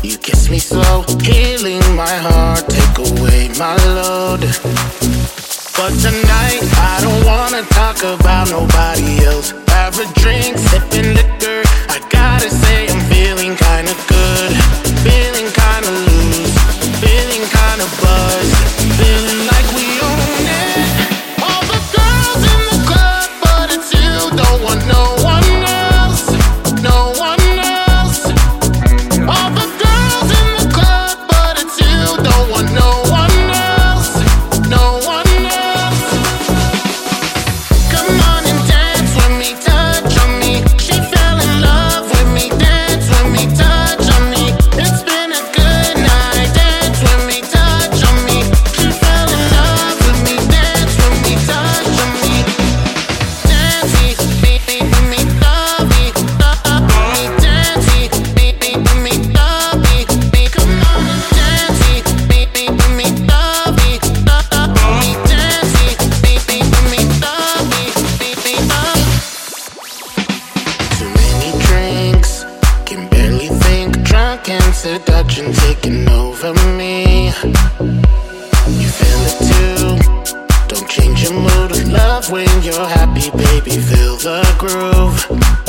You kiss me slow, healing my heart, take away my load. But tonight, I don't wanna talk about nobody else. Have a drink, second seduction taking over me. You feel it too. Don't change your mood of love when you're happy, baby. Feel the groove.